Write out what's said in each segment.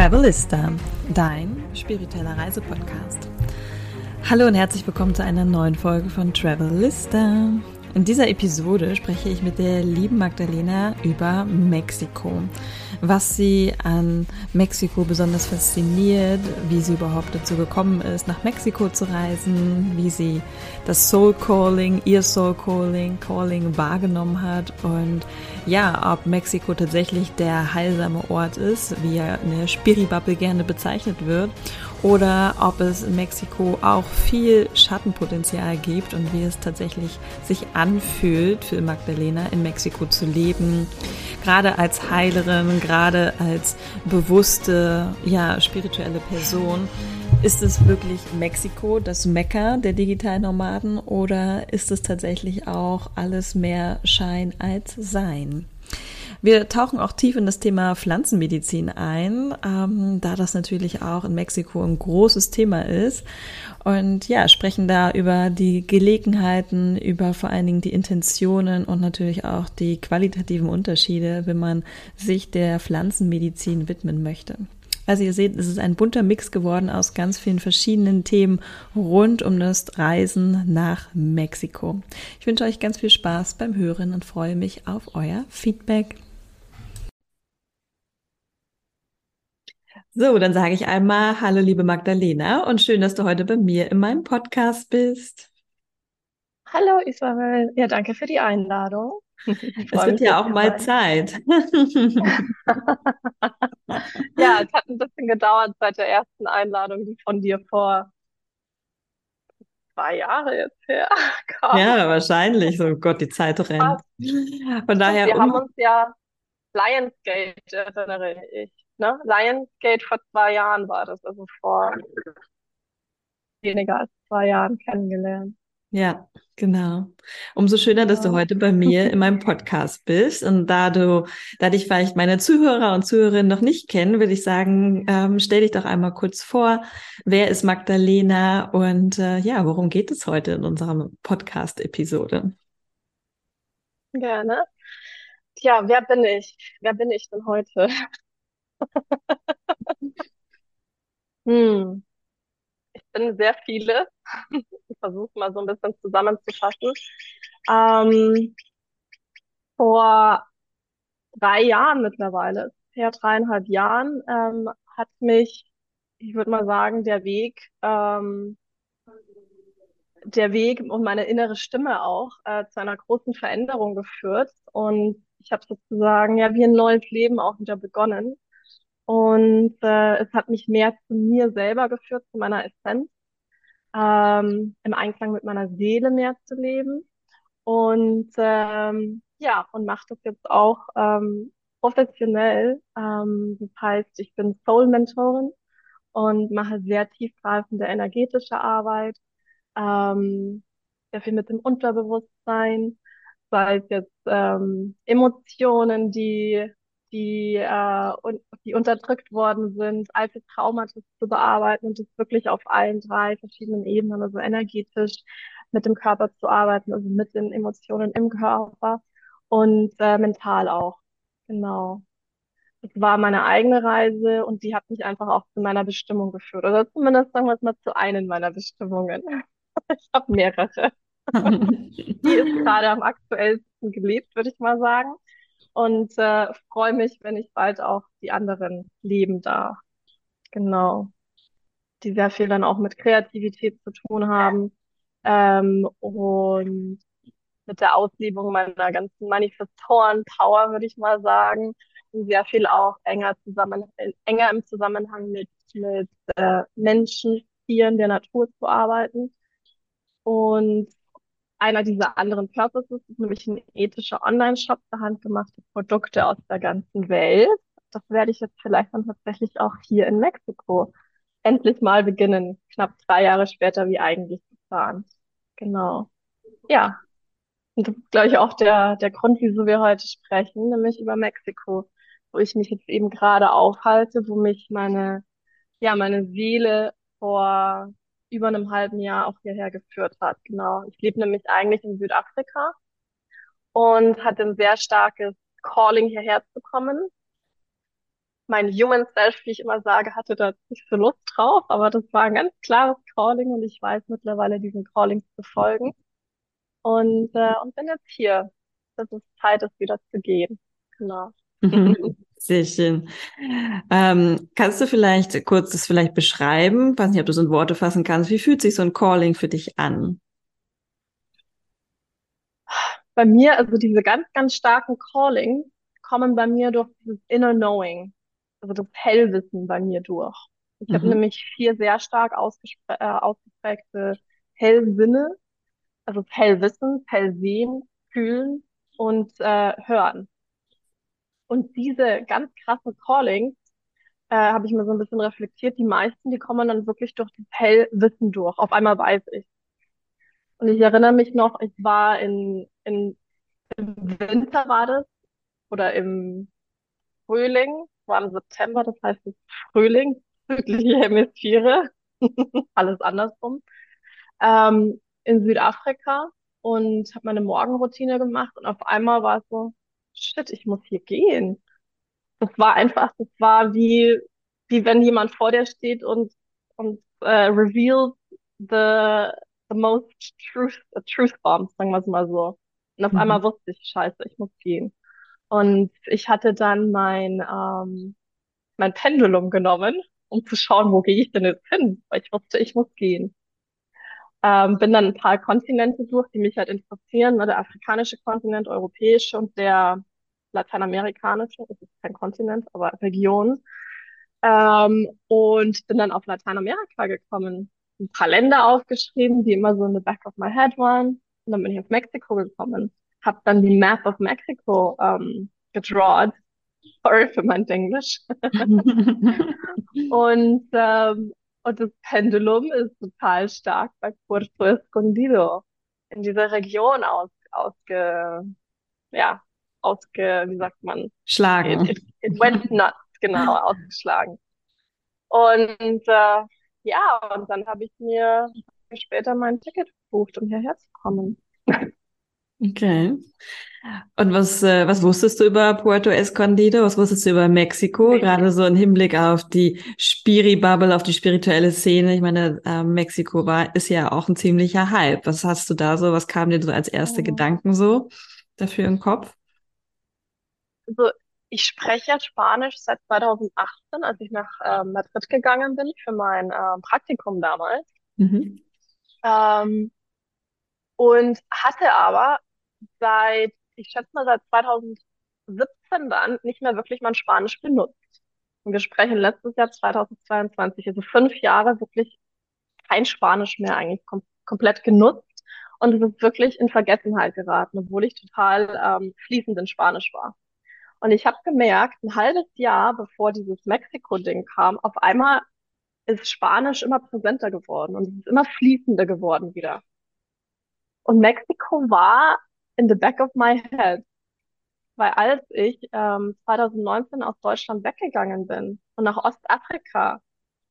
Travelista, dein spiritueller Reisepodcast. Hallo und herzlich willkommen zu einer neuen Folge von Travelista. In dieser Episode spreche ich mit der lieben Magdalena über Mexiko. Was sie an Mexiko besonders fasziniert, wie sie überhaupt dazu gekommen ist, nach Mexiko zu reisen, wie sie das Soul Calling, ihr Soul Calling, Calling wahrgenommen hat und ja, ob Mexiko tatsächlich der heilsame Ort ist, wie er in der Spiribubble gerne bezeichnet wird oder ob es in Mexiko auch viel Schattenpotenzial gibt und wie es tatsächlich sich anfühlt für Magdalena in Mexiko zu leben, gerade als Heilerin, gerade als bewusste, ja, spirituelle Person. Ist es wirklich Mexiko, das Mekka der Digitalnomaden oder ist es tatsächlich auch alles mehr Schein als Sein? Wir tauchen auch tief in das Thema Pflanzenmedizin ein, ähm, da das natürlich auch in Mexiko ein großes Thema ist. Und ja, sprechen da über die Gelegenheiten, über vor allen Dingen die Intentionen und natürlich auch die qualitativen Unterschiede, wenn man sich der Pflanzenmedizin widmen möchte. Also ihr seht, es ist ein bunter Mix geworden aus ganz vielen verschiedenen Themen rund um das Reisen nach Mexiko. Ich wünsche euch ganz viel Spaß beim Hören und freue mich auf euer Feedback. So, dann sage ich einmal Hallo, liebe Magdalena, und schön, dass du heute bei mir in meinem Podcast bist. Hallo Isabel, ja, danke für die Einladung. Es wird ja auch mal Zeit. ja, es hat ein bisschen gedauert seit der ersten Einladung, die von dir vor zwei Jahren jetzt her kam. Ja, wahrscheinlich. So Gott, die Zeit rennt. Von daher. Wir um... haben uns ja Lionsgate, erinnere ich ne? Lionsgate vor zwei Jahren war das, also vor weniger als zwei Jahren kennengelernt. Ja, genau. Umso schöner, dass du heute bei mir in meinem Podcast bist. Und da du, da dich vielleicht meine Zuhörer und Zuhörerinnen noch nicht kennen, würde ich sagen, ähm, stell dich doch einmal kurz vor. Wer ist Magdalena und äh, ja, worum geht es heute in unserer Podcast-Episode? Gerne. Tja, wer bin ich? Wer bin ich denn heute? Hm. Ich bin sehr viele. Ich versuche mal so ein bisschen zusammenzufassen. Ähm, vor drei Jahren mittlerweile, per dreieinhalb Jahren, ähm, hat mich, ich würde mal sagen, der Weg, ähm, der Weg und meine innere Stimme auch äh, zu einer großen Veränderung geführt. Und ich habe sozusagen ja wie ein neues Leben auch wieder begonnen. Und äh, es hat mich mehr zu mir selber geführt, zu meiner Essenz, ähm, im Einklang mit meiner Seele mehr zu leben. Und ähm, ja, und mache das jetzt auch ähm, professionell. Ähm, das heißt, ich bin Soul-Mentorin und mache sehr tiefgreifende energetische Arbeit, ähm, sehr viel mit dem Unterbewusstsein, sei es jetzt ähm, Emotionen, die die, äh, und, die unterdrückt worden sind, alte Traumata zu bearbeiten und das wirklich auf allen drei verschiedenen Ebenen, also energetisch mit dem Körper zu arbeiten, also mit den Emotionen im Körper und äh, mental auch. Genau. Das war meine eigene Reise und die hat mich einfach auch zu meiner Bestimmung geführt. Oder zumindest sagen wir es mal zu einen meiner Bestimmungen. Ich habe mehrere. die ist gerade am aktuellsten gelebt, würde ich mal sagen und äh, freue mich, wenn ich bald auch die anderen leben darf. Genau. Die sehr viel dann auch mit Kreativität zu tun haben ähm, und mit der Auslebung meiner ganzen Manifestoren-Power, würde ich mal sagen. Und sehr viel auch enger, zusammen, enger im Zusammenhang mit, mit äh, Menschen, Tieren, der Natur zu arbeiten. Und einer dieser anderen Purposes ist nämlich ein ethischer Online-Shop für handgemachte Produkte aus der ganzen Welt. Das werde ich jetzt vielleicht dann tatsächlich auch hier in Mexiko endlich mal beginnen, knapp drei Jahre später wie eigentlich geplant. Genau. Ja. Und das ist, glaube ich, auch der, der Grund, wieso wir heute sprechen, nämlich über Mexiko, wo ich mich jetzt eben gerade aufhalte, wo mich meine, ja, meine Seele vor über einem halben Jahr auch hierher geführt hat. Genau. Ich lebe nämlich eigentlich in Südafrika und hatte ein sehr starkes Calling hierher zu kommen. mein Human Self, wie ich immer sage, hatte da nicht so Lust drauf, aber das war ein ganz klares Calling und ich weiß mittlerweile diesen Callings zu folgen und, äh, und bin jetzt hier, dass es Zeit ist, wieder zu gehen. Genau. Sehr schön. Ähm, kannst du vielleicht kurz das vielleicht beschreiben? Ich weiß nicht, ob du so in Worte fassen kannst. Wie fühlt sich so ein Calling für dich an? Bei mir, also diese ganz, ganz starken Callings kommen bei mir durch dieses Inner Knowing, also das Hellwissen bei mir durch. Ich mhm. habe nämlich vier sehr stark äh, ausgeprägte Hellsinne, also Hellwissen, Hellsehen, Fühlen und äh, Hören. Und diese ganz krassen Callings äh, habe ich mir so ein bisschen reflektiert. Die meisten, die kommen dann wirklich durch das Hellwissen durch. Auf einmal weiß ich. Und ich erinnere mich noch, ich war in, in im Winter war das oder im Frühling, war im September, das heißt es Frühling, südliche Hemisphäre, alles andersrum, ähm, in Südafrika und habe meine Morgenroutine gemacht und auf einmal war es so, shit, ich muss hier gehen. Das war einfach, das war wie, wie wenn jemand vor dir steht und, und äh, reveals the, the most truth, truth bombs, sagen wir es mal so. Und auf mhm. einmal wusste ich, scheiße, ich muss gehen. Und ich hatte dann mein, ähm, mein Pendulum genommen, um zu schauen, wo gehe ich denn jetzt hin? Weil ich wusste, ich muss gehen. Ähm, bin dann ein paar Kontinente durch, die mich halt interessieren, ne? der afrikanische Kontinent, europäische und der lateinamerikanische, das ist kein Kontinent, aber Region. Ähm, und bin dann auf Lateinamerika gekommen. Ein paar Länder aufgeschrieben, die immer so in the back of my head waren. Und dann bin ich auf Mexiko gekommen. Hab dann die Map of Mexico ähm, gedrawt. Sorry für mein Englisch. und, ähm, und das Pendulum ist total stark bei Puerto Escondido in dieser Region aus, ausge, ja, ausge, wie sagt man? Schlagen. It, it, it went nuts, genau, ausgeschlagen. Und äh, ja, und dann habe ich mir später mein Ticket gebucht, um hierher zu kommen. Okay. Und was, äh, was wusstest du über Puerto Escondido? Was wusstest du über Mexiko? Gerade so im Hinblick auf die Spiri-Bubble, auf die spirituelle Szene. Ich meine, äh, Mexiko war, ist ja auch ein ziemlicher Hype. Was hast du da so? Was kam dir so als erste. Gedanken so dafür im Kopf? Also, ich spreche Spanisch seit 2018, als ich nach äh, Madrid gegangen bin für mein äh, Praktikum damals. Mhm. Ähm, und hatte aber seit, ich schätze mal seit 2017 dann nicht mehr wirklich mein Spanisch benutzt. Und wir sprechen letztes Jahr 2022, also fünf Jahre wirklich kein Spanisch mehr eigentlich kom komplett genutzt. Und es ist wirklich in Vergessenheit geraten, obwohl ich total ähm, fließend in Spanisch war. Und ich habe gemerkt, ein halbes Jahr bevor dieses Mexiko-Ding kam, auf einmal ist Spanisch immer präsenter geworden und es ist immer fließender geworden wieder. Und Mexiko war in the back of my head. Weil als ich ähm, 2019 aus Deutschland weggegangen bin und nach Ostafrika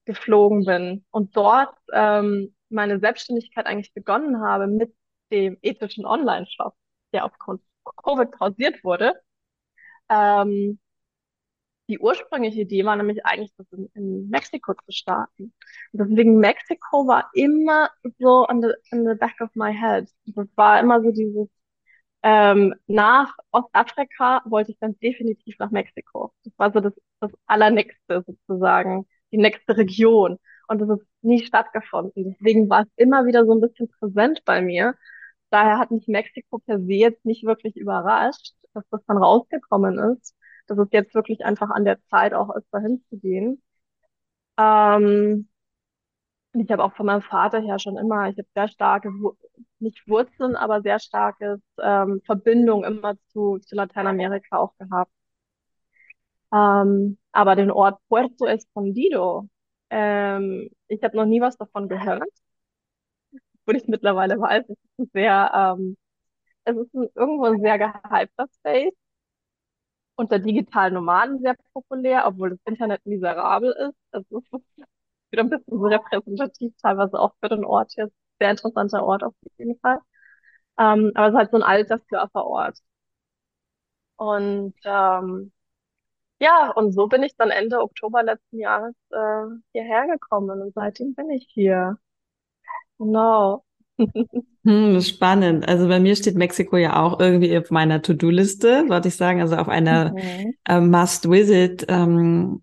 geflogen bin und dort ähm, meine Selbstständigkeit eigentlich begonnen habe mit dem ethischen Online-Shop, der aufgrund Covid pausiert wurde, ähm, die ursprüngliche Idee war nämlich eigentlich, das in, in Mexiko zu starten. Und deswegen Mexiko war immer so in the, in the back of my head. Das war immer so dieses, ähm, nach Ostafrika wollte ich dann definitiv nach Mexiko. Das war so das, das Allernächste sozusagen, die nächste Region. Und das ist nie stattgefunden. Deswegen war es immer wieder so ein bisschen präsent bei mir. Daher hat mich Mexiko per se jetzt nicht wirklich überrascht, dass das dann rausgekommen ist dass es jetzt wirklich einfach an der Zeit auch ist, dahin zu gehen. Ähm, ich habe auch von meinem Vater her schon immer, ich habe sehr starke, nicht Wurzeln, aber sehr starke ähm, Verbindung immer zu, zu Lateinamerika auch gehabt. Ähm, aber den Ort Puerto Escondido, ähm, ich habe noch nie was davon gehört. Wo ich mittlerweile weiß, es ist ein sehr, ähm, es ist ein, irgendwo ein sehr gehypter Space unter digitalen Nomaden sehr populär, obwohl das Internet miserabel ist. Es ist wieder ein bisschen so repräsentativ, teilweise auch für den Ort jetzt. Sehr interessanter Ort auf jeden Fall. Ähm, aber es ist halt so ein alter Surferort. Und ähm, ja, und so bin ich dann Ende Oktober letzten Jahres äh, hierher gekommen und seitdem bin ich hier. Genau. Hm, spannend. Also bei mir steht Mexiko ja auch irgendwie auf meiner To-Do-Liste, wollte ich sagen, also auf einer Mhm. äh, Must-Visit. Ähm,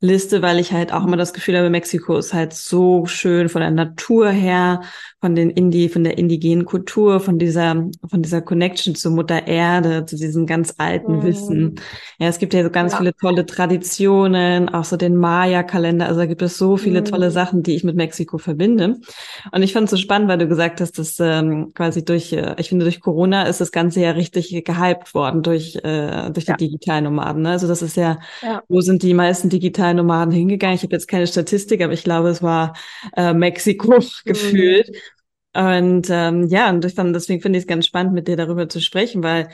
Liste, weil ich halt auch immer das Gefühl habe, Mexiko ist halt so schön von der Natur her, von den Indi, von der indigenen Kultur, von dieser, von dieser Connection zur Mutter Erde, zu diesem ganz alten Wissen. Mhm. Ja, es gibt ja so ganz Ja. viele tolle Traditionen, auch so den Maya-Kalender. Also da gibt es so viele tolle Mhm. Sachen, die ich mit Mexiko verbinde. Und ich fand es so spannend, weil du gesagt hast, dass ähm, quasi durch, äh, ich finde, durch Corona ist das Ganze ja richtig gehypt worden durch, äh, durch die Ja. Digitalnomaden. Ne? Also das ist ja Ja. wo sind die meisten digitalen Nomaden hingegangen? Ich habe jetzt keine Statistik, aber ich glaube, es war äh, Mexiko gefühlt. Und ähm, ja, und ich fand, deswegen finde ich es ganz spannend, mit dir darüber zu sprechen, weil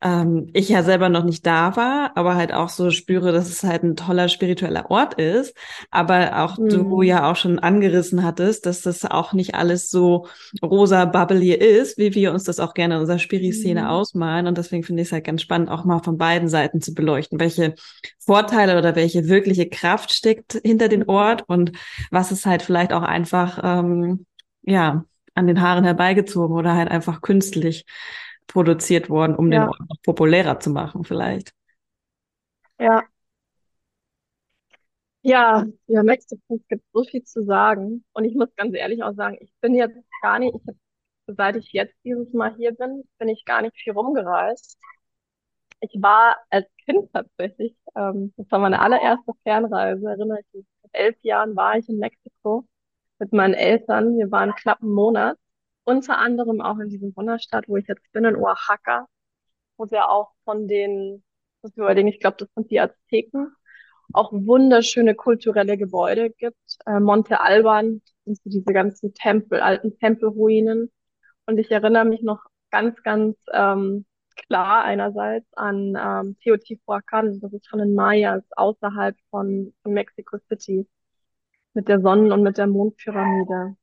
ähm, ich ja selber noch nicht da war, aber halt auch so spüre, dass es halt ein toller spiritueller Ort ist. Aber auch du Mhm. ja auch schon angerissen hattest, dass das auch nicht alles so rosa bubbly ist, wie wir uns das auch gerne in unserer Spiri-Szene Mhm. ausmalen. Und deswegen finde ich es halt ganz spannend, auch mal von beiden Seiten zu beleuchten, welche Vorteile oder welche wirkliche Kraft steckt hinter den Ort und was ist halt vielleicht auch einfach, ähm, ja, an den Haaren herbeigezogen oder halt einfach künstlich produziert worden, um den Ja. Ort noch populärer zu machen, vielleicht. Ja. Ja, ja, Mexiko, es gibt so viel zu sagen. Und ich muss ganz ehrlich auch sagen, ich bin jetzt gar nicht, ich hab, seit ich jetzt dieses Mal hier bin, bin ich gar nicht viel rumgereist. Ich war als Kind tatsächlich, ähm, das war meine allererste Fernreise, erinnere ich mich. Mit elf Jahren war ich in Mexiko mit meinen Eltern. Wir waren knapp einen Monat. Unter anderem auch in diesem Wunderstadt, wo ich jetzt bin, in Oaxaca, wo es ja auch von den, muss ich überlegen, ich glaube, das sind die Azteken, auch wunderschöne kulturelle Gebäude gibt. Äh, Monte Alban sind so diese ganzen Tempel, alten Tempelruinen. Und ich erinnere mich noch ganz, ganz ähm, klar einerseits an ähm, Teotihuacan, das ist von den Mayas außerhalb von, von Mexico City, mit der Sonnen- und mit der Mondpyramide.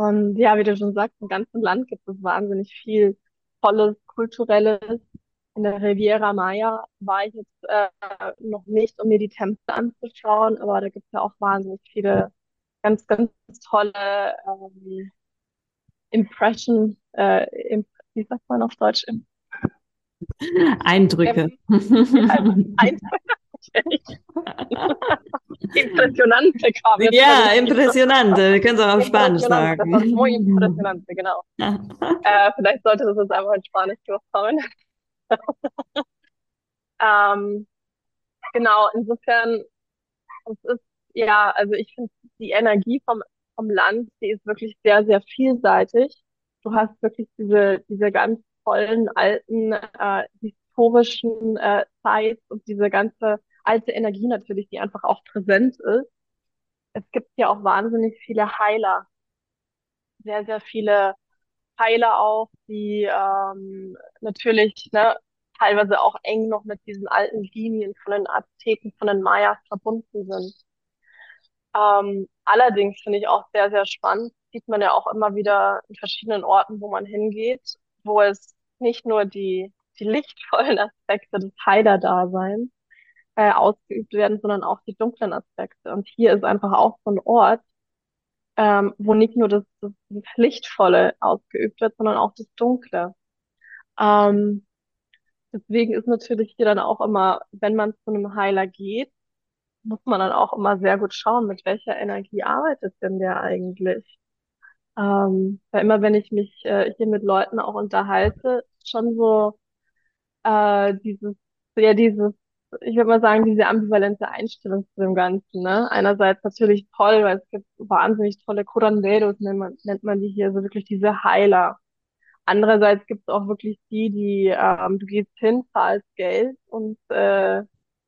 Und ja, wie du schon sagst, im ganzen Land gibt es wahnsinnig viel Tolles, Kulturelles. In der Riviera Maya war ich jetzt äh, noch nicht, um mir die Tempel anzuschauen, aber da gibt es ja auch wahnsinnig viele ganz, ganz tolle ähm, Impression, äh, im, wie sagt man auf Deutsch? Eindrücke. ähm, ein, impressionante kam jetzt Ja, impressionante. Wir können es auch auf Spanisch ist muy sagen. impresionante, genau. Äh, vielleicht sollte das jetzt einfach in Spanisch durchkommen. Ähm, genau, insofern, es ist, ja, also ich finde die Energie vom, vom Land, die ist wirklich sehr, sehr vielseitig. Du hast wirklich diese, diese ganz tollen, alten, äh, historischen äh, Sites und diese ganze alte Energie natürlich, die einfach auch präsent ist. Es gibt ja auch wahnsinnig viele Heiler, sehr, sehr viele Heiler auch, die ähm, natürlich ne, teilweise auch eng noch mit diesen alten Linien von den Azteken, von den Mayas verbunden sind. Ähm, allerdings finde ich auch sehr, sehr spannend, sieht man ja auch immer wieder in verschiedenen Orten, wo man hingeht, wo es nicht nur die, die lichtvollen Aspekte des Heilerdaseins äh, ausgeübt werden, sondern auch die dunklen Aspekte. Und hier ist einfach auch so ein Ort, ähm, wo nicht nur das, das, Lichtvolle ausgeübt wird, sondern auch das Dunkle. Ähm, deswegen ist natürlich hier dann auch immer, wenn man zu einem Heiler geht, muss man dann auch immer sehr gut schauen, mit welcher Energie arbeitet denn der eigentlich. Ähm, weil immer wenn ich mich äh, hier mit Leuten auch unterhalte, schon so äh, dieses, ja dieses, ich würde mal sagen, diese ambivalente Einstellung zu dem Ganzen, ne? Einerseits natürlich toll, weil es gibt wahnsinnig tolle Curanderos, nennt man, nennt man die hier, so wirklich diese Heiler. Andererseits gibt es auch wirklich die, die, ähm, du gehst hin, zahlst Geld und, äh,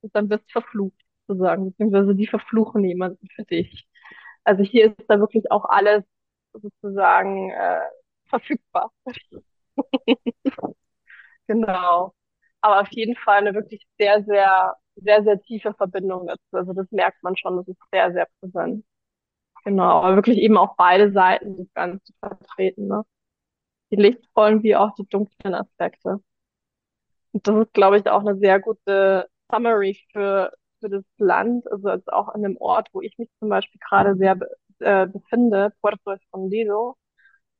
und dann wirst verflucht, sozusagen, beziehungsweise die verfluchen jemanden für dich. Also hier ist da wirklich auch alles sozusagen äh, verfügbar. Genau. Aber auf jeden Fall eine wirklich sehr, sehr, sehr, sehr tiefe Verbindung dazu. Also das merkt man schon, das ist sehr, sehr präsent. Genau. Aber wirklich eben auch beide Seiten des Ganzen vertreten, ne? Die lichtvollen wie auch die dunklen Aspekte. Und das ist, glaube ich, auch eine sehr gute Summary für, für das Land, also jetzt auch an dem Ort, wo ich mich zum Beispiel gerade sehr äh, befinde, Puerto Escondido,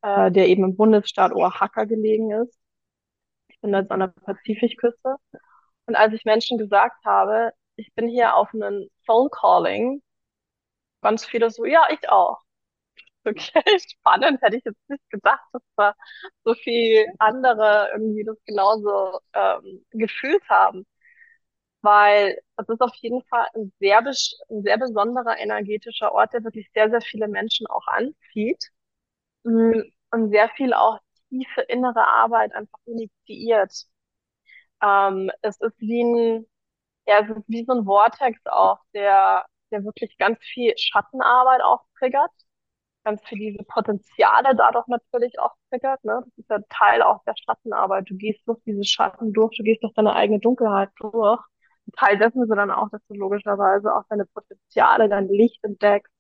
äh, der eben im Bundesstaat Oaxaca gelegen ist. Jetzt an der Pazifikküste. Und als ich Menschen gesagt habe, ich bin hier auf einen Phone Calling, ganz viele so, ja, ich auch. Okay, spannend, hätte ich jetzt nicht gedacht, dass da so viel andere irgendwie das genauso ähm, gefühlt haben. Weil es ist auf jeden Fall ein sehr, ein sehr besonderer energetischer Ort, der wirklich sehr, sehr viele Menschen auch anzieht mm, und sehr viel auch tiefe innere Arbeit einfach initiiert. Ähm, es ist wie ein, ja, es ist wie so ein Vortex auch, der, der wirklich ganz viel Schattenarbeit auch triggert ganz viel diese Potenziale dadurch natürlich auch triggert, ne? Das ist ja Teil auch der Schattenarbeit. Du gehst durch diese Schatten durch, du gehst durch deine eigene Dunkelheit durch. Und Teil dessen ist dann auch, dass du logischerweise auch deine Potenziale, dein Licht entdeckst,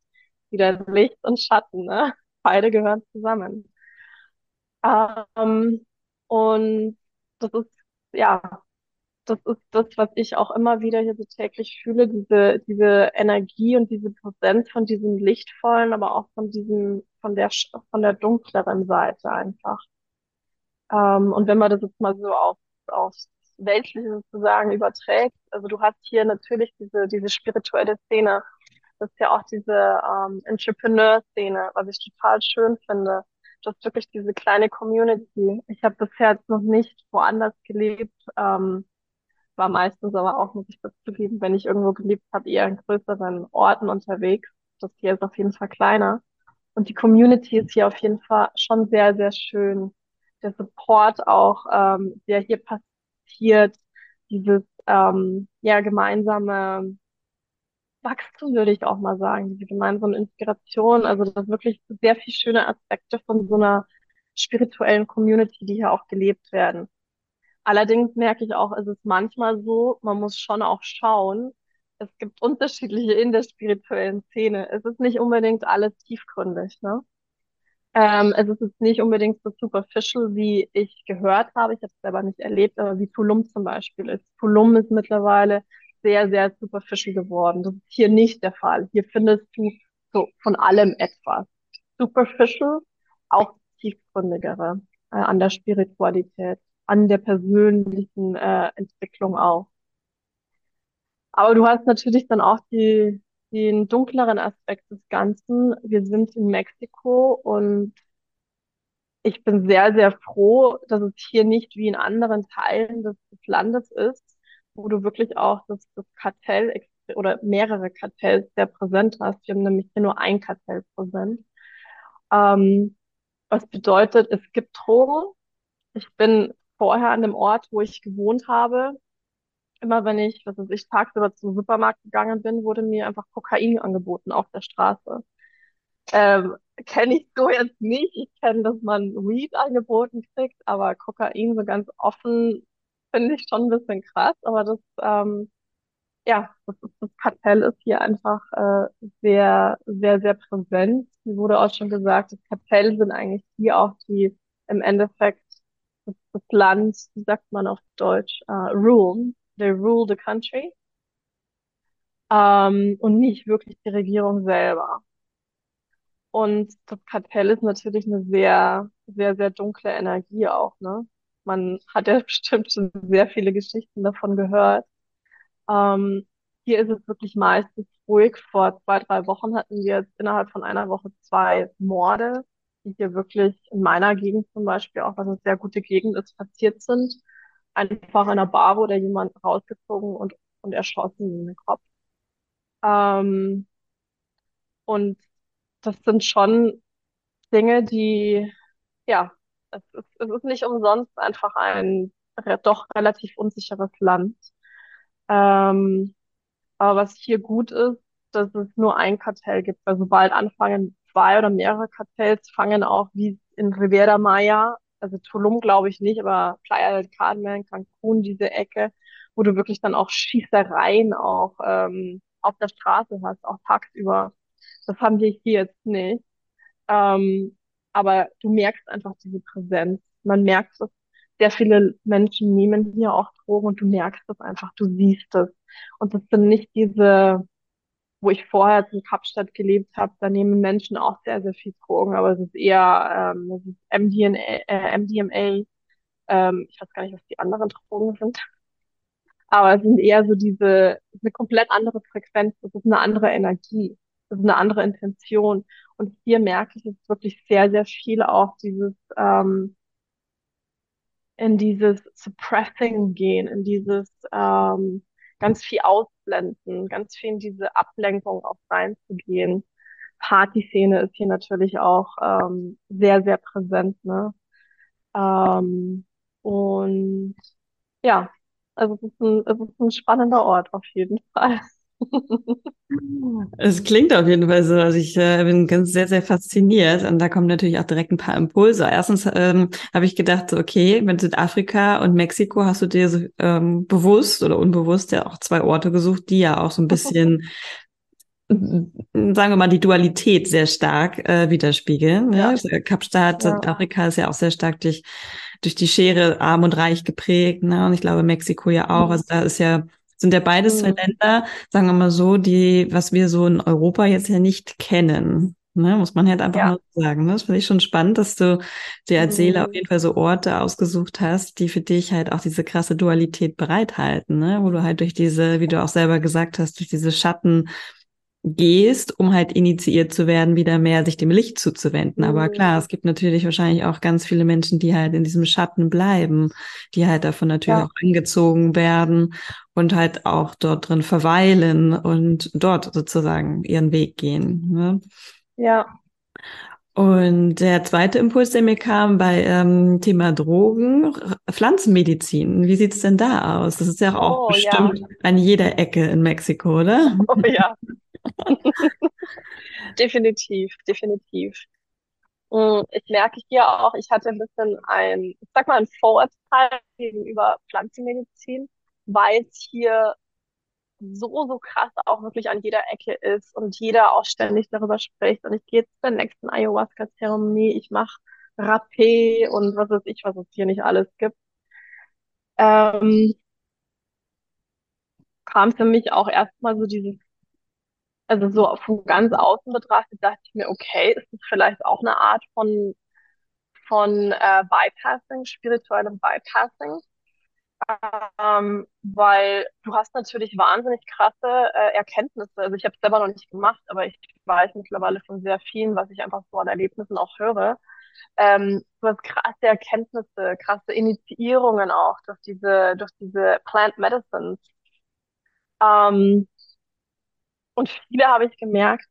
wieder Licht und Schatten, ne? Beide gehören zusammen. Ähm, und das ist, ja, das ist das, was ich auch immer wieder hier so täglich fühle, diese, diese Energie und diese Präsenz von diesem lichtvollen, aber auch von diesem, von der, von der dunkleren Seite einfach. Ähm, und wenn man das jetzt mal so auf, aufs Weltliche sozusagen überträgt, also du hast hier natürlich diese, diese spirituelle Szene, das ist ja auch diese ähm, Entrepreneur-Szene, was ich total schön finde. Du hast wirklich diese kleine Community. Ich habe bisher noch nicht woanders gelebt, ähm, war meistens aber auch, muss ich dazu geben, wenn ich irgendwo gelebt habe, eher in größeren Orten unterwegs. Das hier ist auf jeden Fall kleiner. Und die Community ist hier auf jeden Fall schon sehr, sehr schön. Der Support auch, ähm, der hier passiert, dieses ähm, ja gemeinsame Wachstum, würde ich auch mal sagen, diese gemeinsame Inspiration. Also das wirklich sehr viele schöne Aspekte von so einer spirituellen Community, die hier auch gelebt werden. Allerdings merke ich auch, es ist manchmal so, man muss schon auch schauen. Es gibt unterschiedliche in der spirituellen Szene. Es ist nicht unbedingt alles tiefgründig, ne? Ähm, es ist jetzt nicht unbedingt so superficial, wie ich gehört habe. Ich habe es selber nicht erlebt, aber wie Tulum zum Beispiel ist. Tulum ist mittlerweile sehr, sehr superficial geworden. Das ist hier nicht der Fall. Hier findest du so von allem etwas. Superficial, auch tiefgründigere, äh, an der Spiritualität, an der persönlichen äh, Entwicklung auch. Aber du hast natürlich dann auch die, den dunkleren Aspekt des Ganzen. Wir sind in Mexiko und ich bin sehr, sehr froh, dass es hier nicht wie in anderen Teilen des, des Landes ist, wo du wirklich auch das, das Kartell oder mehrere Kartells sehr präsent hast. Wir haben nämlich hier nur ein Kartell präsent. Ähm, was bedeutet, es gibt Drogen. Ich bin vorher an dem Ort, wo ich gewohnt habe, immer wenn ich, was weiß ich, tagsüber zum Supermarkt gegangen bin, wurde mir einfach Kokain angeboten auf der Straße. Ähm, kenne ich so jetzt nicht. Ich kenne, dass man Weed angeboten kriegt, aber Kokain so ganz offen finde ich schon ein bisschen krass. Aber das, ähm, ja, das, das Kartell ist hier einfach äh, sehr, sehr, sehr präsent. Mir wurde auch schon gesagt, das Kartell sind eigentlich die auch, die im Endeffekt das, das Land, wie sagt man auf Deutsch, äh, rule. They rule the country. Ähm, und nicht wirklich die Regierung selber. Und das Kartell ist natürlich eine sehr, sehr, sehr dunkle Energie auch, ne? Man hat ja bestimmt schon sehr viele Geschichten davon gehört. Ähm, hier ist es wirklich meistens ruhig. Vor zwei, drei Wochen hatten wir jetzt innerhalb von einer Woche zwei Morde, die hier wirklich in meiner Gegend zum Beispiel, auch was eine sehr gute Gegend ist, passiert sind. Einfach in einer Bar wurde jemand rausgezogen und, und erschossen in den Kopf. Ähm, und das sind schon Dinge, die, ja, es ist, es ist nicht umsonst einfach ein re doch relativ unsicheres Land. Ähm, aber was hier gut ist, dass es nur ein Kartell gibt, weil sobald anfangen zwei oder mehrere Kartells fangen auch wie in Riviera Maya, also Tulum glaube ich nicht, aber Playa del Carmen, Cancun, diese Ecke, wo du wirklich dann auch Schießereien auch ähm, auf der Straße hast, auch tagsüber. Das haben wir hier jetzt nicht. Ähm, aber du merkst einfach diese Präsenz. Man merkt es. Sehr viele Menschen nehmen hier auch Drogen und du merkst es einfach, du siehst es. Und das sind nicht diese, wo ich vorher in Kapstadt gelebt habe, da nehmen Menschen auch sehr, sehr viel Drogen, aber es ist eher ähm, es ist MDNA, äh, MDMA, ähm, ich weiß gar nicht, was die anderen Drogen sind, aber es sind eher so diese, eine komplett andere Frequenz, das ist eine andere Energie, das ist eine andere Intention. Und hier merke ich jetzt wirklich sehr, sehr viel auch dieses, ähm, in dieses Suppressing gehen, in dieses ähm, ganz viel ausblenden, ganz viel in diese Ablenkung auch reinzugehen. Partyszene ist hier natürlich auch ähm, sehr, sehr präsent, ne? Ähm, und ja, also es ist ein, es ist ein spannender Ort auf jeden Fall. Es klingt auf jeden Fall so. Also ich äh, bin ganz sehr, sehr fasziniert und da kommen natürlich auch direkt ein paar Impulse. Erstens ähm, habe ich gedacht, so, okay, mit Südafrika und Mexiko hast du dir so, ähm, bewusst oder unbewusst ja auch zwei Orte gesucht, die ja auch so ein bisschen sagen wir mal, die Dualität sehr stark äh, widerspiegeln. Ne? Ja. Also Kapstadt, ja. Südafrika ist ja auch sehr stark durch, durch die Schere arm und reich geprägt. Ne? Und ich glaube, Mexiko ja auch. Mhm. Also da ist ja sind ja beides zwei mhm. Länder, sagen wir mal so, die, was wir so in Europa jetzt ja nicht kennen. Ne, muss man halt einfach ja. mal sagen. Ne? Das finde ich schon spannend, dass du dir als Seele mhm. auf jeden Fall so Orte ausgesucht hast, die für dich halt auch diese krasse Dualität bereithalten, ne? wo du halt durch diese, wie du auch selber gesagt hast, durch diese Schatten gehst, um halt initiiert zu werden, wieder mehr sich dem Licht zuzuwenden. Aber mhm. klar, es gibt natürlich wahrscheinlich auch ganz viele Menschen, die halt in diesem Schatten bleiben, die halt davon natürlich ja. auch angezogen werden und halt auch dort drin verweilen und dort sozusagen ihren Weg gehen. Ne? Ja. Und der zweite Impuls, der mir kam bei ähm, Thema Drogen, Pflanzenmedizin. Wie sieht's denn da aus? Das ist ja auch oh, bestimmt ja. an jeder Ecke in Mexiko, oder? Oh ja, definitiv, definitiv. Mm, ich merke hier auch, ich hatte ein bisschen ein, ich sag mal, ein Vorurteil gegenüber Pflanzenmedizin, weil es hier so, so krass auch wirklich an jeder Ecke ist und jeder auch ständig darüber spricht. Und ich gehe jetzt zur nächsten Ayahuasca-Zeremonie, ich mache Rapé und was weiß ich, was es hier nicht alles gibt. Ähm, kam für mich auch erstmal so dieses also so von ganz außen betrachtet dachte ich mir, okay, ist das vielleicht auch eine Art von, von äh, Bypassing, spirituellem Bypassing? Ähm, weil du hast natürlich wahnsinnig krasse äh, Erkenntnisse. Also ich habe es selber noch nicht gemacht, aber ich weiß mittlerweile von sehr vielen, was ich einfach so an Erlebnissen auch höre. Ähm, du hast krasse Erkenntnisse, krasse Initiierungen auch durch diese, durch diese Plant Medicines. Ähm, und viele habe ich gemerkt,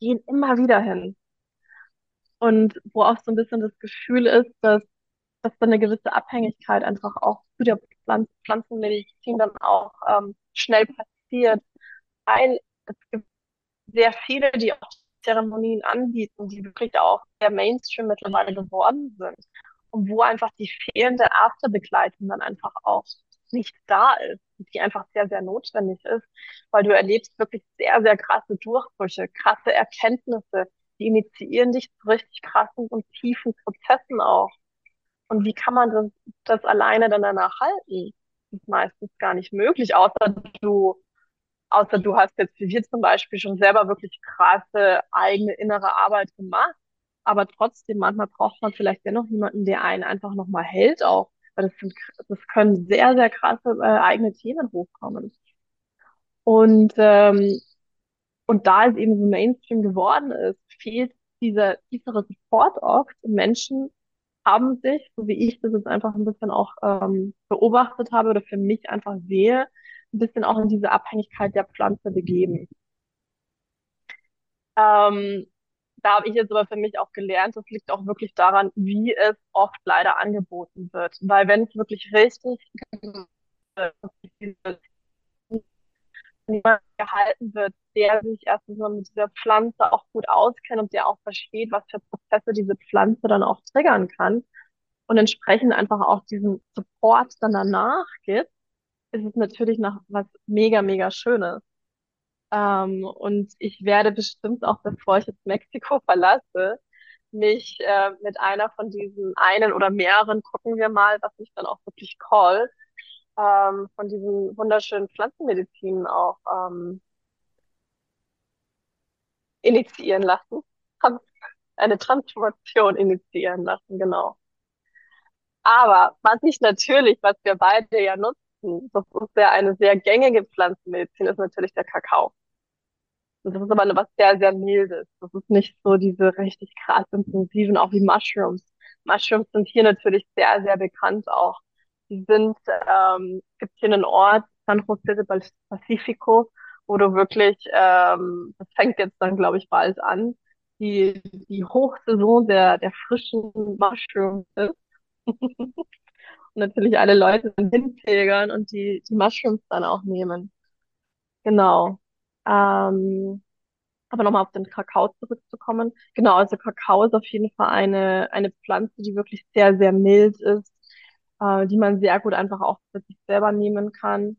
gehen immer wieder hin. Und wo auch so ein bisschen das Gefühl ist, dass, dass da eine gewisse Abhängigkeit einfach auch zu der Pflanz Pflanzenmedizin dann auch ähm, schnell passiert. Weil es gibt sehr viele, die auch Zeremonien anbieten, die wirklich auch der Mainstream mittlerweile geworden sind. Und wo einfach die fehlende erste Begleitung dann einfach auch nicht da ist, die einfach sehr, sehr notwendig ist, weil du erlebst wirklich sehr, sehr krasse Durchbrüche, krasse Erkenntnisse, die initiieren dich zu richtig krassen und tiefen Prozessen auch. Und wie kann man das, das alleine dann danach halten? Das ist meistens gar nicht möglich, außer du, außer du hast jetzt wie wir zum Beispiel schon selber wirklich krasse eigene innere Arbeit gemacht. Aber trotzdem, manchmal braucht man vielleicht dennoch jemanden, der einen einfach nochmal hält auch weil das, sind, das können sehr, sehr krasse äh, eigene Themen hochkommen. Und, ähm, und da es eben so Mainstream geworden ist, fehlt dieser tiefere Support oft. Und Menschen haben sich, so wie ich das jetzt einfach ein bisschen auch ähm, beobachtet habe oder für mich einfach sehe, ein bisschen auch in diese Abhängigkeit der Pflanze begeben. Ähm, da habe ich jetzt aber für mich auch gelernt, das liegt auch wirklich daran, wie es oft leider angeboten wird. Weil wenn es wirklich richtig gehalten wird, der sich erstens mal mit dieser Pflanze auch gut auskennt und der auch versteht, was für Prozesse diese Pflanze dann auch triggern kann und entsprechend einfach auch diesen Support dann danach gibt, ist es natürlich noch was mega, mega Schönes. Ähm, und ich werde bestimmt auch, bevor ich jetzt Mexiko verlasse, mich äh, mit einer von diesen einen oder mehreren, gucken wir mal, was mich dann auch wirklich callt, ähm, von diesen wunderschönen Pflanzenmedizinen auch ähm, initiieren lassen. Eine Transformation initiieren lassen, genau. Aber was ich natürlich, was wir beide ja nutzen, das ist ja eine sehr gängige Pflanzenmedizin, ist natürlich der Kakao. Und das ist aber was sehr, sehr mildes. Das ist nicht so diese richtig krass intensiven, auch wie Mushrooms. Mushrooms sind hier natürlich sehr, sehr bekannt auch. Die sind, ähm, gibt hier einen Ort, San José de Pacifico, wo du wirklich, ähm, das fängt jetzt dann, glaube ich, bald an, die, die Hochsaison der, der frischen Mushrooms ist. natürlich alle Leute dann hinpilgern und die, die Mushrooms dann auch nehmen. Genau. Ähm, aber nochmal auf den Kakao zurückzukommen. Genau, also Kakao ist auf jeden Fall eine, eine Pflanze, die wirklich sehr, sehr mild ist, äh, die man sehr gut einfach auch für sich selber nehmen kann.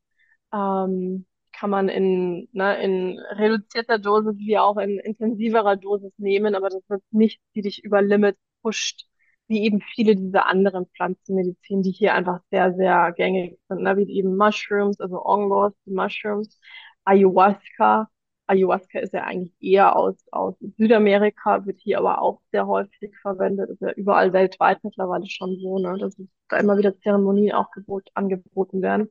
Ähm, kann man in, ne, in reduzierter Dosis wie auch in intensiverer Dosis nehmen, aber das wird nicht, die dich über Limit pusht, wie eben viele dieser anderen Pflanzenmedizin, die hier einfach sehr, sehr gängig sind, ne, wie eben Mushrooms, also Ongos, die Mushrooms, Ayahuasca. Ayahuasca ist ja eigentlich eher aus, aus Südamerika, wird hier aber auch sehr häufig verwendet, ist ja überall weltweit mittlerweile schon so, ne, dass da immer wieder Zeremonien auch gebot, angeboten werden.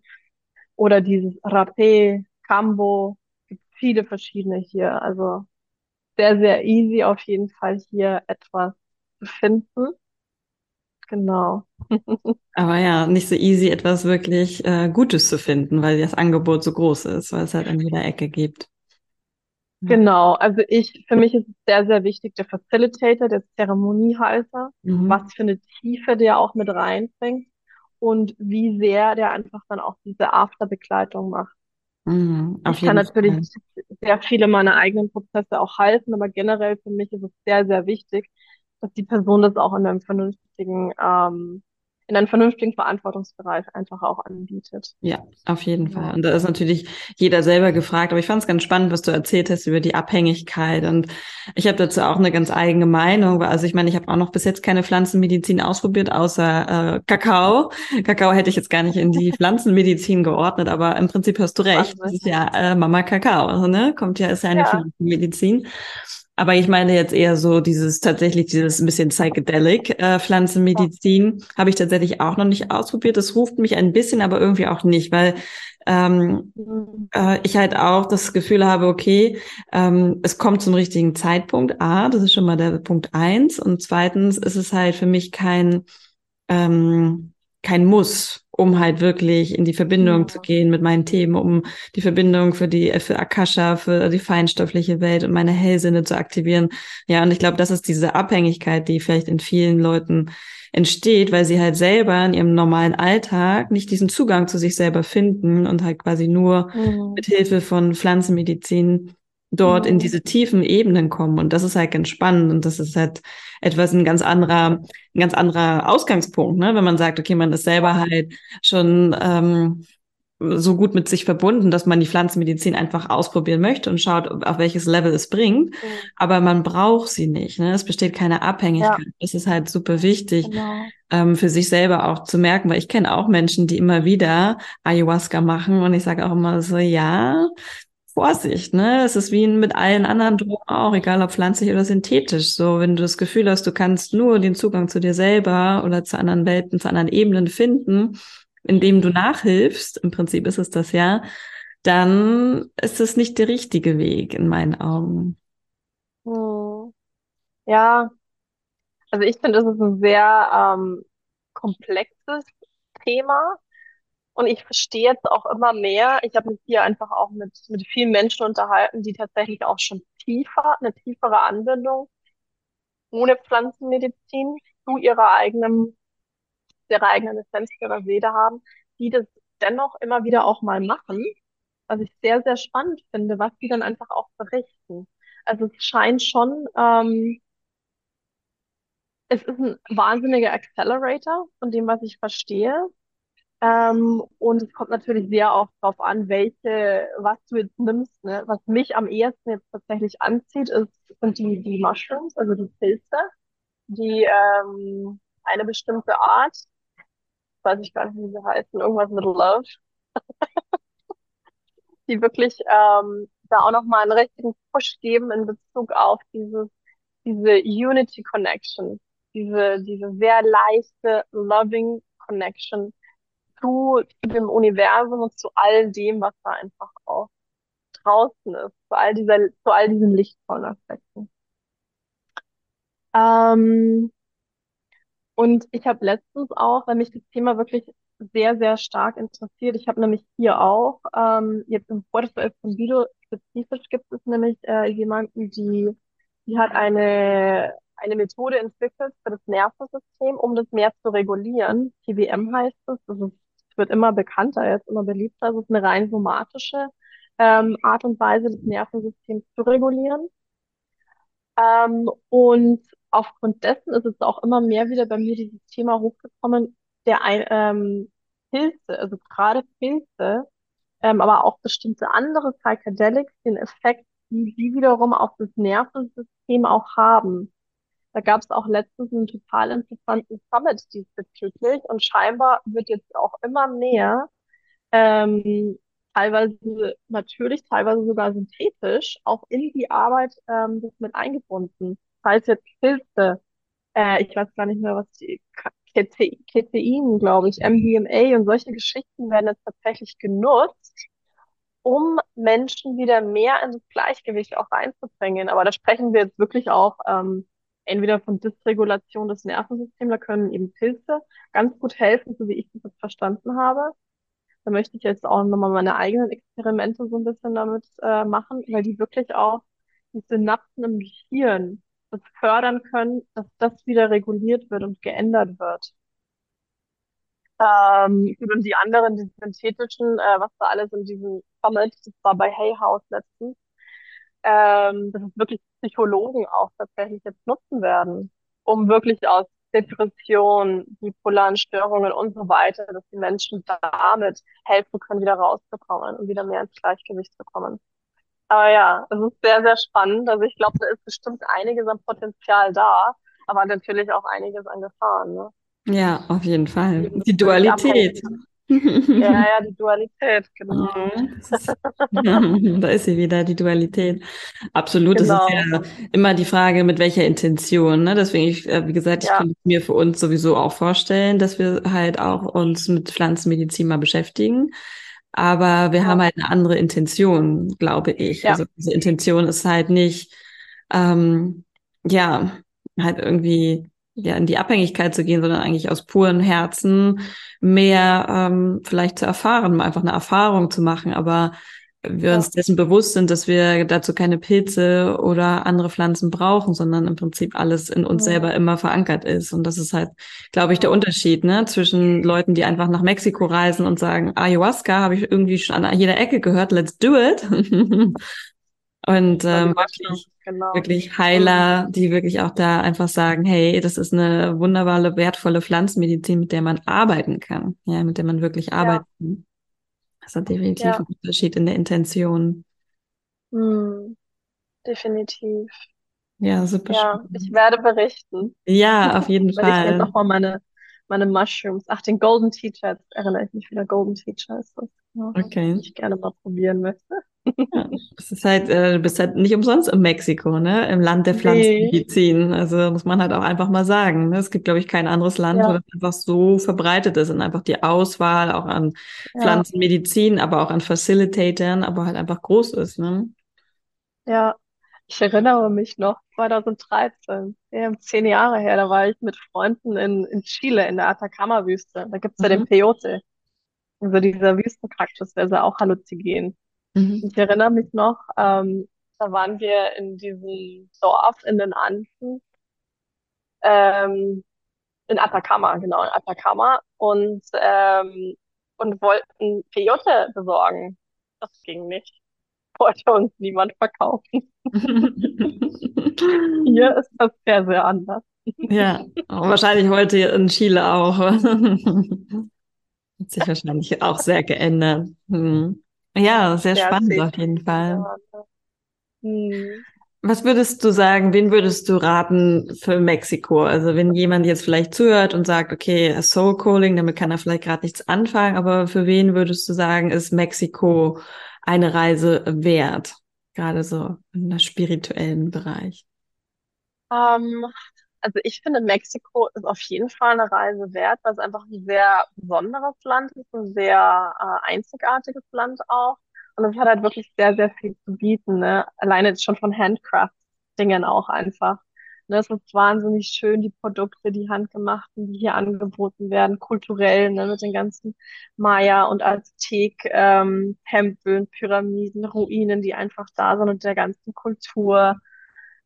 Oder dieses Rapé, Cambo, gibt viele verschiedene hier. Also sehr, sehr easy auf jeden Fall hier etwas zu finden. Genau. Aber ja, nicht so easy, etwas wirklich äh, Gutes zu finden, weil das Angebot so groß ist, weil es halt an jeder Ecke gibt. Genau, also ich, für mich ist es sehr, sehr wichtig, der Facilitator, der Zeremoniehalter, Mhm. was für eine Tiefe der auch mit reinbringt und wie sehr der einfach dann auch diese Afterbegleitung macht. Mhm. Ich kann natürlich Fall. sehr viele meiner eigenen Prozesse auch halten, aber generell für mich ist es sehr, sehr wichtig, dass die Person das auch in einem vernünftigen, ähm, in einem vernünftigen Verantwortungsbereich einfach auch anbietet. Ja, auf jeden Fall. Und da ist natürlich jeder selber gefragt. Aber ich fand es ganz spannend, was du erzählt hast über die Abhängigkeit. Und ich habe dazu auch eine ganz eigene Meinung. Also ich meine, ich habe auch noch bis jetzt keine Pflanzenmedizin ausprobiert, außer äh, Kakao. Kakao hätte ich jetzt gar nicht in die Pflanzenmedizin geordnet, aber im Prinzip hast du recht. Das ist ja äh, Mama Kakao, also, ne? Kommt ja, ist ja eine Ja. Pflanzenmedizin. Aber ich meine jetzt eher so dieses tatsächlich dieses ein bisschen psychedelic äh, Pflanzenmedizin habe ich tatsächlich auch noch nicht ausprobiert. Das ruft mich ein bisschen, aber irgendwie auch nicht, weil ähm, Mhm. äh, ich halt auch das Gefühl habe, okay, ähm, es kommt zum richtigen Zeitpunkt. A, das ist schon mal der Punkt eins. Und zweitens ist es halt für mich kein ähm, kein Muss, um halt wirklich in die Verbindung Ja. zu gehen mit meinen Themen, um die Verbindung für die, für Akasha, für die feinstoffliche Welt und meine Hellsinne zu aktivieren. Ja, und ich glaube, das ist diese Abhängigkeit, die vielleicht in vielen Leuten entsteht, weil sie halt selber in ihrem normalen Alltag nicht diesen Zugang zu sich selber finden und halt quasi nur Mhm. mit Hilfe von Pflanzenmedizin dort in Mhm. diese tiefen Ebenen kommen. Und das ist halt ganz spannend und das ist halt etwas ein ganz anderer, ein ganz anderer Ausgangspunkt, ne? Wenn man sagt, okay, man ist selber halt schon ähm, so gut mit sich verbunden, dass man die Pflanzenmedizin einfach ausprobieren möchte und schaut, auf welches Level es bringt. Mhm. Aber man braucht sie nicht. Ne? Es besteht keine Abhängigkeit. Ja. Das ist halt super wichtig, Genau. ähm, für sich selber auch zu merken, weil ich kenne auch Menschen, die immer wieder Ayahuasca machen und ich sage auch immer so, ja, Vorsicht, ne? Es ist wie mit allen anderen Drogen auch, egal ob pflanzlich oder synthetisch. So, wenn du das Gefühl hast, du kannst nur den Zugang zu dir selber oder zu anderen Welten, zu anderen Ebenen finden, indem du nachhilfst, im Prinzip ist es das ja, dann ist es nicht der richtige Weg in meinen Augen. Mhm. Ja, also ich finde, das ist ein sehr ähm, komplexes Thema und ich verstehe jetzt auch immer mehr. Ich habe mich hier einfach auch mit, mit vielen Menschen unterhalten, die tatsächlich auch schon tiefer, eine tiefere Anbindung ohne Pflanzenmedizin zu ihrer eigenen, ihrer eigenen Essenz, ihrer Seele haben, die das dennoch immer wieder auch mal machen, was ich sehr, sehr spannend finde, was die dann einfach auch berichten. Also es scheint schon, ähm, es ist ein wahnsinniger Accelerator von dem, was ich verstehe. Ähm, und es kommt natürlich sehr auch darauf an, welche, was du jetzt nimmst, ne? Was mich am ehesten jetzt tatsächlich anzieht, ist, sind die, die Mushrooms, also die Pilze, die ähm, eine bestimmte Art weiß ich gar nicht, wie sie heißen, irgendwas mit Love, die wirklich ähm, da auch nochmal einen richtigen Push geben in Bezug auf dieses, diese Unity Connection, diese, diese sehr leichte, loving Connection zu, dem Universum und zu all dem, was da einfach auch draußen ist, zu all dieser, zu all diesen lichtvollen Aspekten. Ähm, und ich habe letztens auch, weil mich das Thema wirklich sehr, sehr stark interessiert, ich habe nämlich hier auch, ähm, jetzt im Puerto Escondido spezifisch gibt es nämlich äh, jemanden, die, die hat eine, eine Methode entwickelt für das Nervensystem, um das mehr zu regulieren. TBM heißt es. Das ist, wird immer bekannter, jetzt immer beliebter. Das ist eine rein somatische ähm, Art und Weise, das Nervensystem zu regulieren. Ähm, und aufgrund dessen ist es auch immer mehr wieder bei mir dieses Thema hochgekommen, der ähm, Pilze, also gerade Pilze, ähm, aber auch bestimmte andere Psychedelics, den Effekt, die sie wiederum auf das Nervensystem auch haben. Da gab es auch letztens einen total interessanten Summit diesbezüglich und scheinbar wird jetzt auch immer mehr ähm, teilweise natürlich, teilweise sogar synthetisch, auch in die Arbeit ähm, mit eingebunden. Das heißt jetzt Pilze, äh, ich weiß gar nicht mehr, was die Ketein, glaube ich, MDMA und solche Geschichten werden jetzt tatsächlich genutzt, um Menschen wieder mehr in das Gleichgewicht auch reinzubringen. Aber da sprechen wir jetzt wirklich auch ähm, entweder von Dysregulation des Nervensystems, da können eben Pilze ganz gut helfen, so wie ich das jetzt verstanden habe. Da möchte ich jetzt auch nochmal meine eigenen Experimente so ein bisschen damit äh, machen, weil die wirklich auch die Synapsen im Gehirn das fördern können, dass das wieder reguliert wird und geändert wird. Ähm, und die anderen, die synthetischen, äh, was da alles in diesem Summit, das war bei Hay House letztens, ähm, dass es wirklich Psychologen auch tatsächlich jetzt nutzen werden, um wirklich aus Depression, bipolaren Störungen und so weiter, dass die Menschen damit helfen können, wieder rauszukommen und wieder mehr ins Gleichgewicht zu kommen. Aber ja, es ist sehr, sehr spannend. Also ich glaube, da ist bestimmt einiges an Potenzial da, aber natürlich auch einiges an Gefahren. Ne? Ja, auf jeden Fall. Die Dualität. Ja, ja, die Dualität, genau. da ist sie wieder, die Dualität. Absolut. Genau. Das ist genau. ja immer die Frage, mit welcher Intention. Ne? Deswegen, ich, äh, wie gesagt, ich ja. kann mir für uns sowieso auch vorstellen, dass wir halt auch uns mit Pflanzenmedizin mal beschäftigen. Aber wir ja. haben halt eine andere Intention, glaube ich. Ja. Also diese Intention ist halt nicht, ähm, ja, halt irgendwie ja in die Abhängigkeit zu gehen, sondern eigentlich aus puren Herzen mehr ähm, vielleicht zu erfahren, einfach eine Erfahrung zu machen, aber wir ja. uns dessen bewusst sind, dass wir dazu keine Pilze oder andere Pflanzen brauchen, sondern im Prinzip alles in uns ja. selber immer verankert ist. Und das ist halt, glaube ich, der Unterschied ne, zwischen Leuten, die einfach nach Mexiko reisen und sagen, Ayahuasca habe ich irgendwie schon an jeder Ecke gehört, let's do it. und ähm, wirklich, genau. wirklich Heiler, die wirklich auch da einfach sagen, hey, das ist eine wunderbare, wertvolle Pflanzenmedizin, mit der man arbeiten kann, ja, mit der man wirklich arbeiten kann. Das hat definitiv ja. einen Unterschied in der Intention. Hm, definitiv. Ja, super. Ja, spannend. ich werde berichten. Ja, auf jeden Fall. Ich mir nochmal meine, meine Mushrooms. Ach, den Golden Teacher, jetzt erinnere ich mich wieder. Golden Teacher ist das. Ja, okay. Was ich gerne mal probieren möchte. Ja, das ist halt, äh, du bist halt nicht umsonst in Mexiko, ne? Im Land der Pflanzenmedizin. Nee. Also muss man halt auch einfach mal sagen. Ne? Es gibt, glaube ich, kein anderes Land, ja. wo das einfach so verbreitet ist und einfach die Auswahl auch an ja. Pflanzenmedizin, aber auch an Facilitatern, aber halt einfach groß ist, ne? Ja, ich erinnere mich noch, 2013, ja, zehn Jahre her, da war ich mit Freunden in, in Chile, in der Atacama-Wüste. Da gibt's ja den mhm. Peyote. Also dieser Wüstenkaktus, der ist ja auch halluzinogen. Mhm. Ich erinnere mich noch, ähm, da waren wir in diesem Dorf in den Anden, ähm, in Atacama, genau, in Atacama und, ähm, und wollten Peyote besorgen. Das ging nicht. Wollte uns niemand verkaufen. Hier ist das sehr, sehr anders. Ja, wahrscheinlich heute in Chile auch. Hat sich wahrscheinlich auch sehr geändert. Hm. Ja, sehr, spannend auf jeden Fall. Hm. Was würdest du sagen, wen würdest du raten für Mexiko? Also wenn jemand jetzt vielleicht zuhört und sagt, okay, Soul Calling, damit kann er vielleicht gerade nichts anfangen, aber für wen würdest du sagen, ist Mexiko eine Reise wert? Gerade so im spirituellen Bereich. Ähm, also ich finde, Mexiko ist auf jeden Fall eine Reise wert, weil es einfach ein sehr besonderes Land ist, ein sehr äh, einzigartiges Land auch. Und es hat halt wirklich sehr, sehr viel zu bieten, ne? Alleine schon von Handcraft-Dingen auch einfach. Ne? Es ist wahnsinnig schön, die Produkte, die handgemachten, die hier angeboten werden, kulturell, ne? Mit den ganzen Maya- und Aztek, ähm, Pyramiden, Ruinen, die einfach da sind und der ganzen Kultur.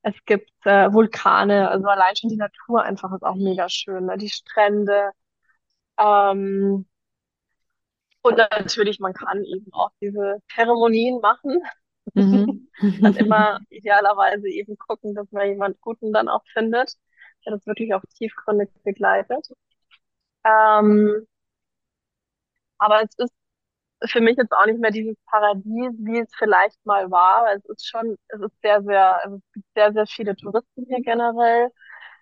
Es gibt äh, Vulkane, also allein schon die Natur einfach ist auch mega schön, ne? Die Strände. Ähm, und natürlich, man kann eben auch diese Zeremonien machen. Mhm. Dann immer idealerweise eben gucken, dass man jemand Guten dann auch findet, der das wirklich auch tiefgründig begleitet. Ähm, aber es ist für mich jetzt auch nicht mehr dieses Paradies, wie es vielleicht mal war. Es ist schon, es ist sehr, sehr, es gibt sehr, sehr viele Touristen hier generell.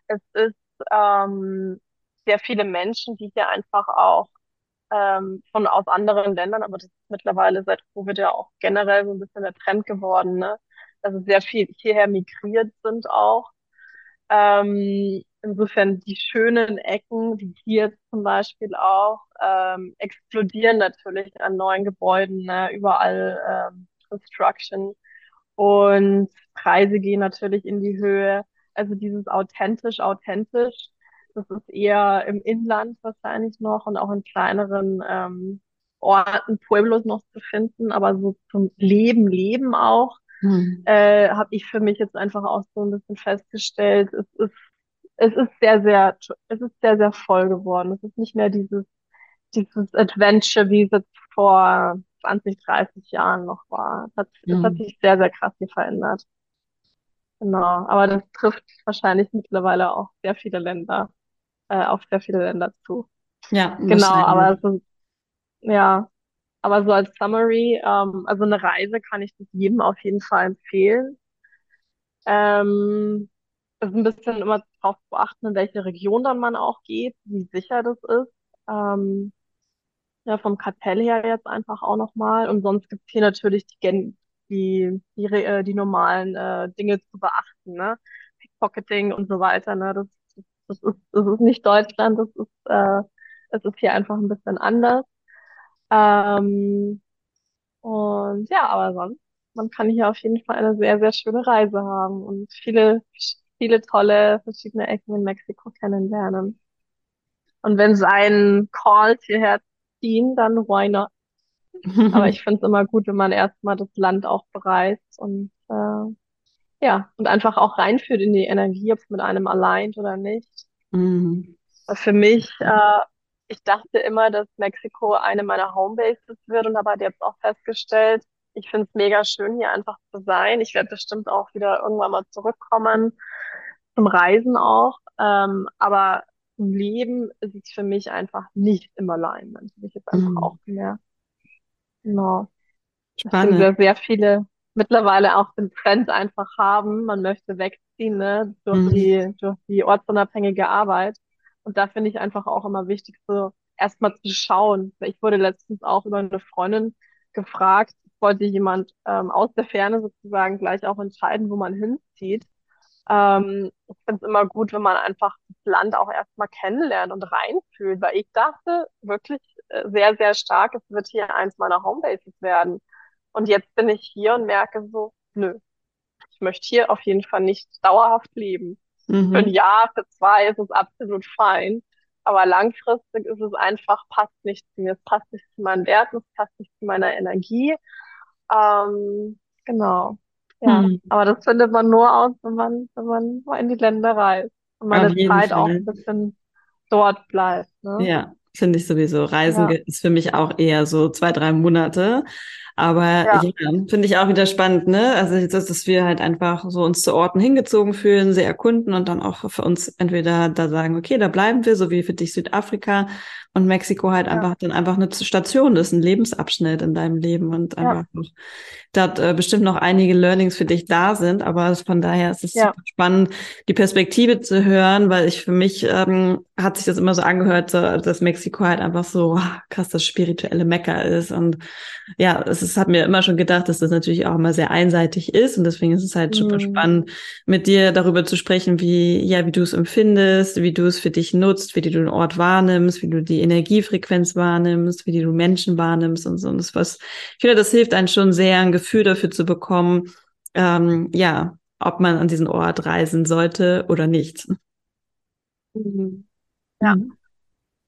Es ist ähm, sehr viele Menschen, die hier einfach auch ähm, von aus anderen Ländern, aber das ist mittlerweile seit Covid ja auch generell so ein bisschen der Trend geworden, ne? Also sehr viel hierher migriert sind auch. Ähm, insofern die schönen Ecken, wie hier zum Beispiel auch, ähm, explodieren natürlich an neuen Gebäuden, ne? Überall ähm, Construction und Preise gehen natürlich in die Höhe. Also dieses authentisch, authentisch, das ist eher im Inland wahrscheinlich noch und auch in kleineren ähm, Orten, Pueblos noch zu finden, aber so zum Leben, Leben auch Mhm. äh, habe ich für mich jetzt einfach auch so ein bisschen festgestellt, es ist, es ist sehr, sehr, es ist sehr, sehr voll geworden. Es ist nicht mehr dieses, dieses Adventure, wie es jetzt vor 20, 30 Jahren noch war. Es hat, es hat Mhm. sich sehr, sehr krass hier verändert. Genau. Aber das trifft wahrscheinlich mittlerweile auch sehr viele Länder, äh, auf sehr viele Länder zu. Ja, Genau, aber so, ja, aber so als Summary, ähm, also eine Reise kann ich das jedem auf jeden Fall empfehlen. Ähm, ist ein bisschen immer darauf zu achten, in welche Region dann man auch geht, wie sicher das ist. Ähm, ja, vom Kartell her jetzt einfach auch nochmal. Und sonst gibt's hier natürlich die, gen- die, die, äh, die normalen äh, Dinge zu beachten, ne? Pickpocketing und so weiter, ne? Das, das ist, das ist nicht Deutschland, das ist, äh, es ist hier einfach ein bisschen anders. Ähm, und ja, aber sonst, man kann hier auf jeden Fall eine sehr, sehr schöne Reise haben und viele, viele tolle verschiedene Ecken in Mexiko kennenlernen. Und wenn sie einen callt hierher ziehen, dann why not? Aber ich finde es immer gut, wenn man erstmal das Land auch bereist und äh, ja, und einfach auch reinführt in die Energie, ob es mit einem allein oder nicht. Mhm. Für mich, äh, ich dachte immer, dass Mexiko eine meiner Homebases wird und habe halt jetzt auch festgestellt, ich finde es mega schön, hier einfach zu sein. Ich werde bestimmt auch wieder irgendwann mal zurückkommen, zum Reisen auch. Ähm, aber zum Leben ist es für mich einfach nicht im Alignment. Habe ich jetzt einfach auch Mhm. gemerkt. Genau. Spannend. sehr, sehr viele mittlerweile auch den Trend einfach haben. Man möchte wegziehen, ne, durch Mhm. die, durch die ortsunabhängige Arbeit. Und da finde ich einfach auch immer wichtig, so erstmal zu schauen. Ich wurde letztens auch über eine Freundin gefragt, wollte jemand ähm, aus der Ferne sozusagen gleich auch entscheiden, wo man hinzieht. Ähm, ich finde es immer gut, wenn man einfach das Land auch erstmal kennenlernt und reinfühlt, weil ich dachte wirklich äh, sehr, sehr stark, es wird hier eins meiner Homebases werden. Und jetzt bin ich hier und merke so, nö, ich möchte hier auf jeden Fall nicht dauerhaft leben. Für ein Mhm. Jahr, für zwei ist es absolut fein. Aber langfristig ist es einfach, passt nicht zu mir. Es passt nicht zu meinen Werten, es passt nicht zu meiner Energie. Ähm, genau. Ja. Mhm. Aber das findet man nur aus, wenn man, wenn man mal in die Länder reist und meine Zeit auch Fall. ein bisschen dort bleibt, ne? Ja, finde ich sowieso. Reisen Ja. ist für mich auch eher so zwei, drei Monate. Aber ja, ja finde ich auch wieder spannend, ne? Also, dass, dass wir halt einfach so uns zu Orten hingezogen fühlen, sie erkunden und dann auch für uns entweder da sagen, okay, da bleiben wir, so wie für dich Südafrika und Mexiko halt ja. einfach dann einfach eine Station ist, ein Lebensabschnitt in deinem Leben und einfach ja. dort äh, bestimmt noch einige Learnings für dich da sind. Aber von daher ist es ja. super spannend, die Perspektive zu hören, weil ich für mich ähm, hat sich das immer so angehört, so, dass Mexiko halt einfach so oh, krass das spirituelle Mecker ist. Und ja, es ist, hat mir immer schon gedacht, dass das natürlich auch immer sehr einseitig ist. Und deswegen ist es halt mhm. super spannend, mit dir darüber zu sprechen, wie, ja, wie du es empfindest, wie du es für dich nutzt, wie du den Ort wahrnimmst, wie du die Energiefrequenz wahrnimmst, wie du Menschen wahrnimmst und so. Und das was, ich finde, das hilft einem schon sehr, ein Gefühl dafür zu bekommen, ähm, ja, ob man an diesen Ort reisen sollte oder nicht. Mhm. Ja, mhm.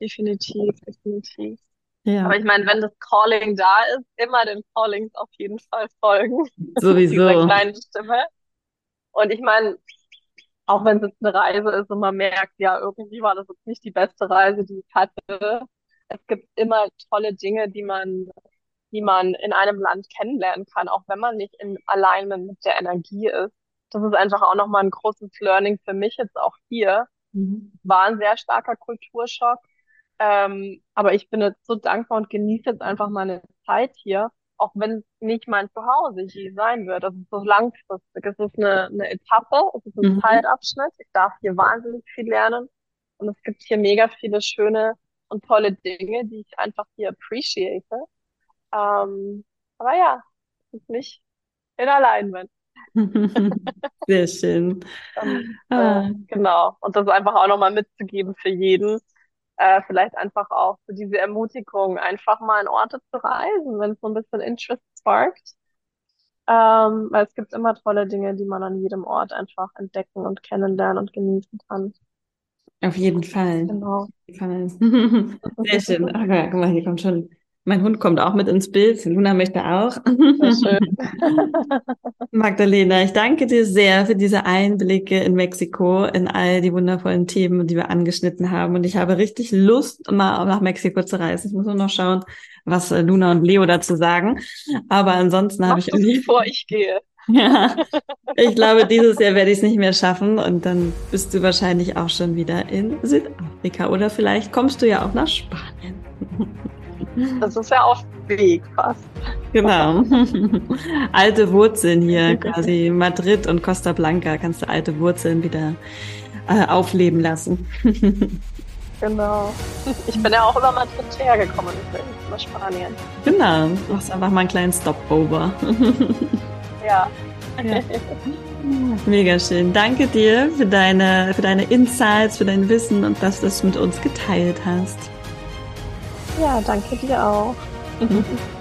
definitiv, definitiv. Ja. Aber ich meine, wenn das Calling da ist, immer den Callings auf jeden Fall folgen. Sowieso. Dieser kleinen Stimme. Und ich meine, auch wenn es jetzt eine Reise ist und man merkt, ja, irgendwie war das jetzt nicht die beste Reise, die ich hatte. Es gibt immer tolle Dinge, die man, die man in einem Land kennenlernen kann, auch wenn man nicht in Alignment mit der Energie ist. Das ist einfach auch nochmal ein großes Learning für mich jetzt auch hier. Mhm. War ein sehr starker Kulturschock. Ähm, aber ich bin jetzt so dankbar und genieße jetzt einfach meine Zeit hier auch wenn es nicht mein Zuhause je sein wird. Das ist so langfristig. Es ist eine, eine Etappe, es ist ein mhm. Zeitabschnitt. Ich darf hier wahnsinnig viel lernen. Und es gibt hier mega viele schöne und tolle Dinge, die ich einfach hier appreciate. Ähm, aber ja, es ist nicht in Alignment. Sehr schön. und, äh, ah. Genau. Und das einfach auch nochmal mitzugeben für jeden äh, vielleicht einfach auch so diese Ermutigung, einfach mal in Orte zu reisen, wenn es so ein bisschen Interest sparkt. Ähm, weil es gibt immer tolle Dinge, die man an jedem Ort einfach entdecken und kennenlernen und genießen kann. Auf jeden Fall. Genau. Sehr schön. Okay, guck mal, hier kommt schon mein Hund kommt auch mit ins Bild. Luna möchte auch. Magdalena, ich danke dir sehr für diese Einblicke in Mexiko, in all die wundervollen Themen, die wir angeschnitten haben. Und ich habe richtig Lust, mal nach Mexiko zu reisen. Ich muss nur noch schauen, was äh, Luna und Leo dazu sagen. Aber ansonsten habe ich irgendwie. Bevor ich gehe. Ja, ich glaube, dieses Jahr werde ich es nicht mehr schaffen und dann bist du wahrscheinlich auch schon wieder in Südafrika oder vielleicht kommst du ja auch nach Spanien. Das ist ja auf Weg fast. Genau. alte Wurzeln hier, quasi Madrid und Costa Blanca, kannst du alte Wurzeln wieder äh, aufleben lassen. genau. Ich bin ja auch über Madrid hergekommen, über Spanien. Genau, du machst einfach mal einen kleinen Stopover. ja. ja. Mega schön. Danke dir für deine, für deine Insights, für dein Wissen und dass du das mit uns geteilt hast. Ja, danke dir auch.